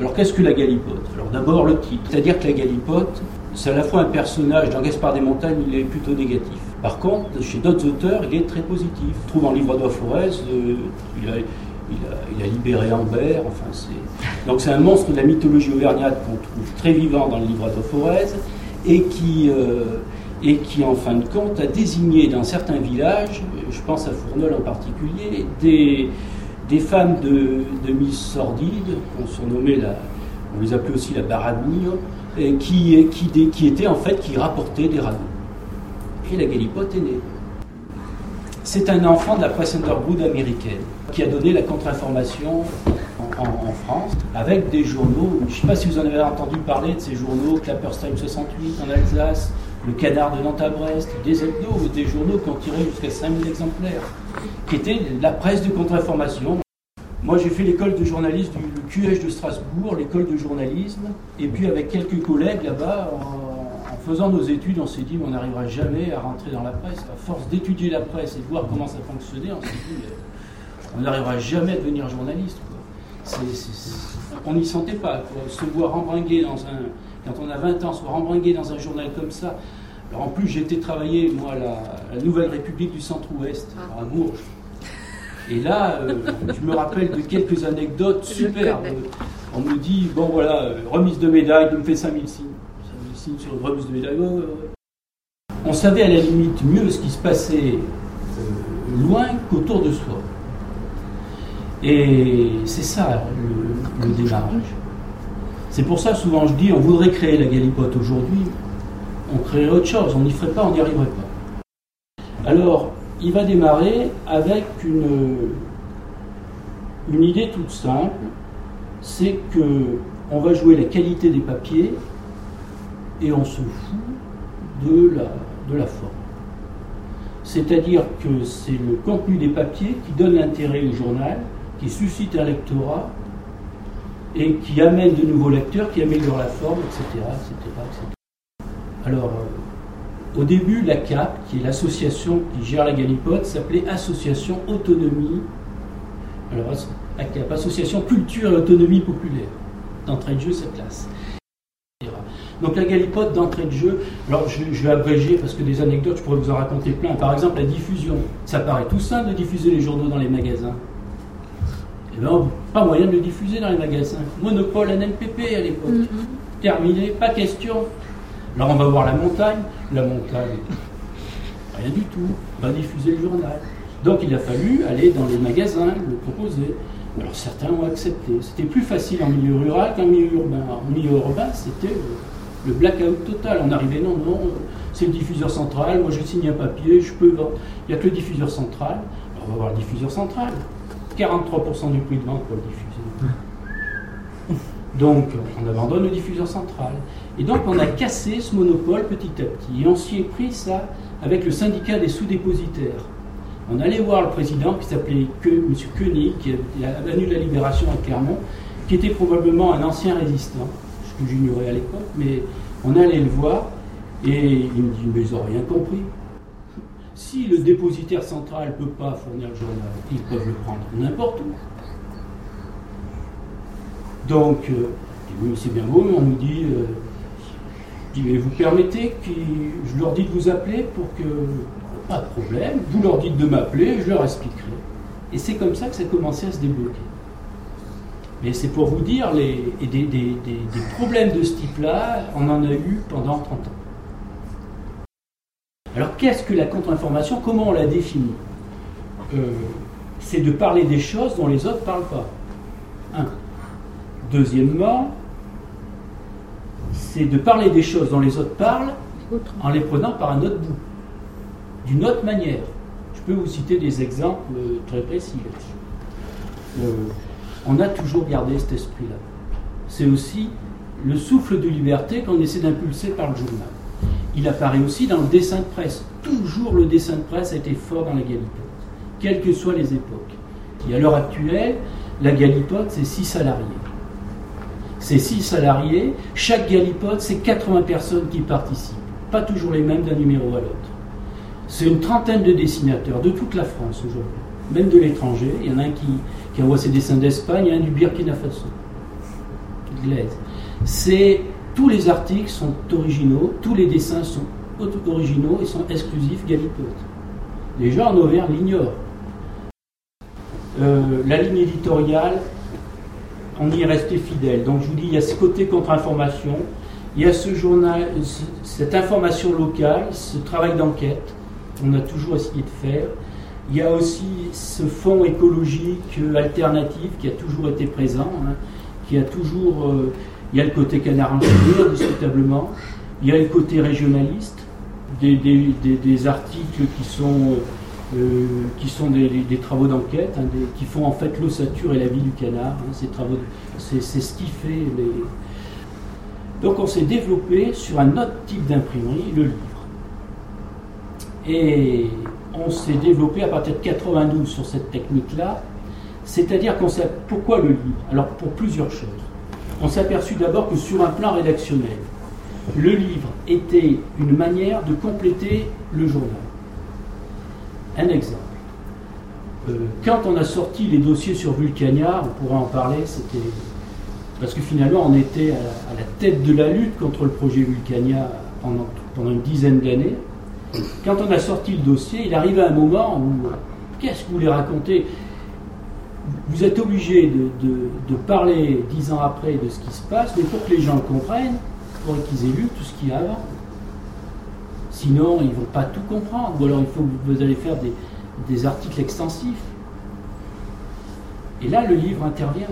Alors qu'est-ce que la galipote? Alors d'abord le titre, c'est-à-dire que la galipote, c'est à la fois un personnage, dans Gaspard des Montagnes, il est plutôt négatif. Par contre, chez d'autres auteurs, il est très positif. On trouve en livre de euh, il, a, libéré Ambert, enfin. Donc c'est un monstre de la mythologie auvergnate qu'on trouve très vivant dans le livre de et qui... Euh, et qui, en fin de compte, a désigné dans certains villages, je pense à Fournol en particulier, des, des femmes de, de mise sordide, qu'on on les appelait aussi la barabouille, et qui, étaient en fait, qui rapportaient des ragots. Et la galipote est née. C'est un enfant de la presse underground américaine qui a donné la contre-information en, France avec des journaux. Je ne sais pas si vous en avez entendu parler de ces journaux, Clapperstime 68 en Alsace, Le Canard de Nantes à Brest, des hebdos, des journaux qui ont tiré jusqu'à 5000 exemplaires, qui étaient la presse de contre-information. Moi, j'ai fait l'école de journalisme du QH de Strasbourg, l'école de journalisme, et puis avec quelques collègues là-bas, en, faisant nos études, on s'est dit, on n'arrivera jamais à rentrer dans la presse. À force d'étudier la presse et de voir comment ça fonctionnait, on s'est dit, on n'arrivera jamais à devenir journaliste. on n'y sentait pas. Se voir rembringuer dans un. Quand on a 20 ans, se voir rembringuer dans un journal comme ça. Alors en plus, j'ai été travailler, moi, à la, Nouvelle République du Centre-Ouest, à Bourges. Et là, euh, je me rappelle de quelques anecdotes superbes. On me dit, bon voilà, euh, remise de médaille, il me fait 5000 signes. 5000 signes sur une remise de médaille. On savait à la limite mieux ce qui se passait euh, loin qu'autour de soi. Et c'est ça le, le démarrage. C'est pour ça souvent je dis, on voudrait créer la galipote aujourd'hui, on créerait autre chose, on n'y ferait pas, on n'y arriverait pas. Alors, il va démarrer avec une, une idée toute simple, c'est que on va jouer la qualité des papiers et on se fout de la, de la forme. C'est-à-dire que c'est le contenu des papiers qui donne l'intérêt au journal, qui suscite un lectorat et qui amène de nouveaux lecteurs, qui améliore la forme, etc. etc., etc. Alors, au début, la CAP, qui est l'association qui gère la galipote, s'appelait Association Autonomie. Alors, ACAP, Association Culture et Autonomie Populaire. D'entrée de jeu, cette classe. Donc la galipote d'entrée de jeu, alors je, vais abréger parce que des anecdotes, je pourrais vous en raconter plein. Par exemple, la diffusion. Ça paraît tout simple de diffuser les journaux dans les magasins. Eh bien, pas moyen de le diffuser dans les magasins. Monopole NNPP à l'époque. Mm-hmm. Terminé, pas question. Alors on va voir la montagne. La montagne, rien du tout, va diffuser le journal. Donc il a fallu aller dans les magasins, le proposer. Alors certains ont accepté. C'était plus facile en milieu rural qu'en milieu urbain. En milieu urbain, c'était le blackout total. On arrivait, non, non, c'est le diffuseur central, moi je signe un papier, je peux vendre. Il n'y a que le diffuseur central. Alors on va voir le diffuseur central. 43% du prix de vente pour le diffuser. Donc, on abandonne le diffuseur central. Et donc, on a cassé ce monopole petit à petit. Et on s'y est pris, ça, avec le syndicat des sous-dépositaires. On allait voir le président qui s'appelait M. Koenig, qui a venu la libération à Clermont, qui était probablement un ancien résistant, ce que j'ignorais à l'époque, mais on allait le voir et il me dit Mais ils n'ont rien compris. Si le dépositaire central ne peut pas fournir le journal, ils peuvent le prendre n'importe où. Donc, euh, oui, c'est bien beau, mais on nous dit, euh, mais vous permettez que je leur dis de vous appeler pour que, pas de problème, vous leur dites de m'appeler, je leur expliquerai. Et c'est comme ça que ça a commencé à se débloquer. Mais c'est pour vous dire, les, des, des, des, problèmes de ce type-là, on en a eu pendant 30 ans. Alors qu'est-ce que la contre-information? Comment on la définit? Euh, C'est de parler des choses dont les autres ne parlent pas. Un. Deuxièmement, c'est de parler des choses dont les autres parlent en les prenant par un autre bout, d'une autre manière. Je peux vous citer des exemples très précis. Euh, on a toujours gardé cet esprit-là. C'est aussi le souffle de liberté qu'on essaie d'impulser par le journal. Il apparaît aussi dans le dessin de presse. Toujours le dessin de presse a été fort dans la galipote, quelles que soient les époques. Et à l'heure actuelle, la galipote, c'est six salariés c'est 6 salariés. Chaque galipote, c'est 80 personnes qui participent. Pas toujours les mêmes d'un numéro à l'autre. C'est une trentaine de dessinateurs de toute la France aujourd'hui, même de l'étranger. Il y en a un qui, envoie ses dessins d'Espagne et un du Burkina Faso. C'est tous les articles sont originaux, tous les dessins sont originaux et sont exclusifs Galipote. Les gens en Auvergne l'ignorent. Euh, la ligne éditoriale, on y est resté fidèle. Donc je vous dis, il y a ce côté contre-information, il y a ce journal, cette information locale, ce travail d'enquête, on a toujours essayé de faire. Il y a aussi ce fond écologique alternatif qui a toujours été présent, hein, qui a toujours. Euh, il y a le côté canard indiscutablement. Il y a le côté régionaliste, des, articles qui sont, euh, qui sont des, travaux d'enquête, hein, qui font en fait l'ossature et la vie du canard. Hein, c'est, ce qui fait. Donc on s'est développé sur un autre type d'imprimerie, le livre. Et on s'est développé à partir de 92 sur cette technique-là. C'est-à-dire qu'on sait pourquoi le livre? Alors pour plusieurs choses. On s'est aperçu d'abord que sur un plan rédactionnel, le livre était une manière de compléter le journal. Un exemple. Euh, quand on a sorti les dossiers sur Vulcania, on pourra en parler, c'était. Parce que finalement, on était à la, tête de la lutte contre le projet Vulcania pendant, une dizaine d'années. Quand on a sorti le dossier, il arrive un moment où. Qu'est-ce que vous voulez raconter? Vous êtes obligé de, parler dix ans après de ce qui se passe, mais pour que les gens comprennent, pour qu'ils aient lu tout ce qu'il y a avant. Sinon, ils ne vont pas tout comprendre. Ou alors, il faut que vous allez faire des, articles extensifs. Et là, le livre intervient.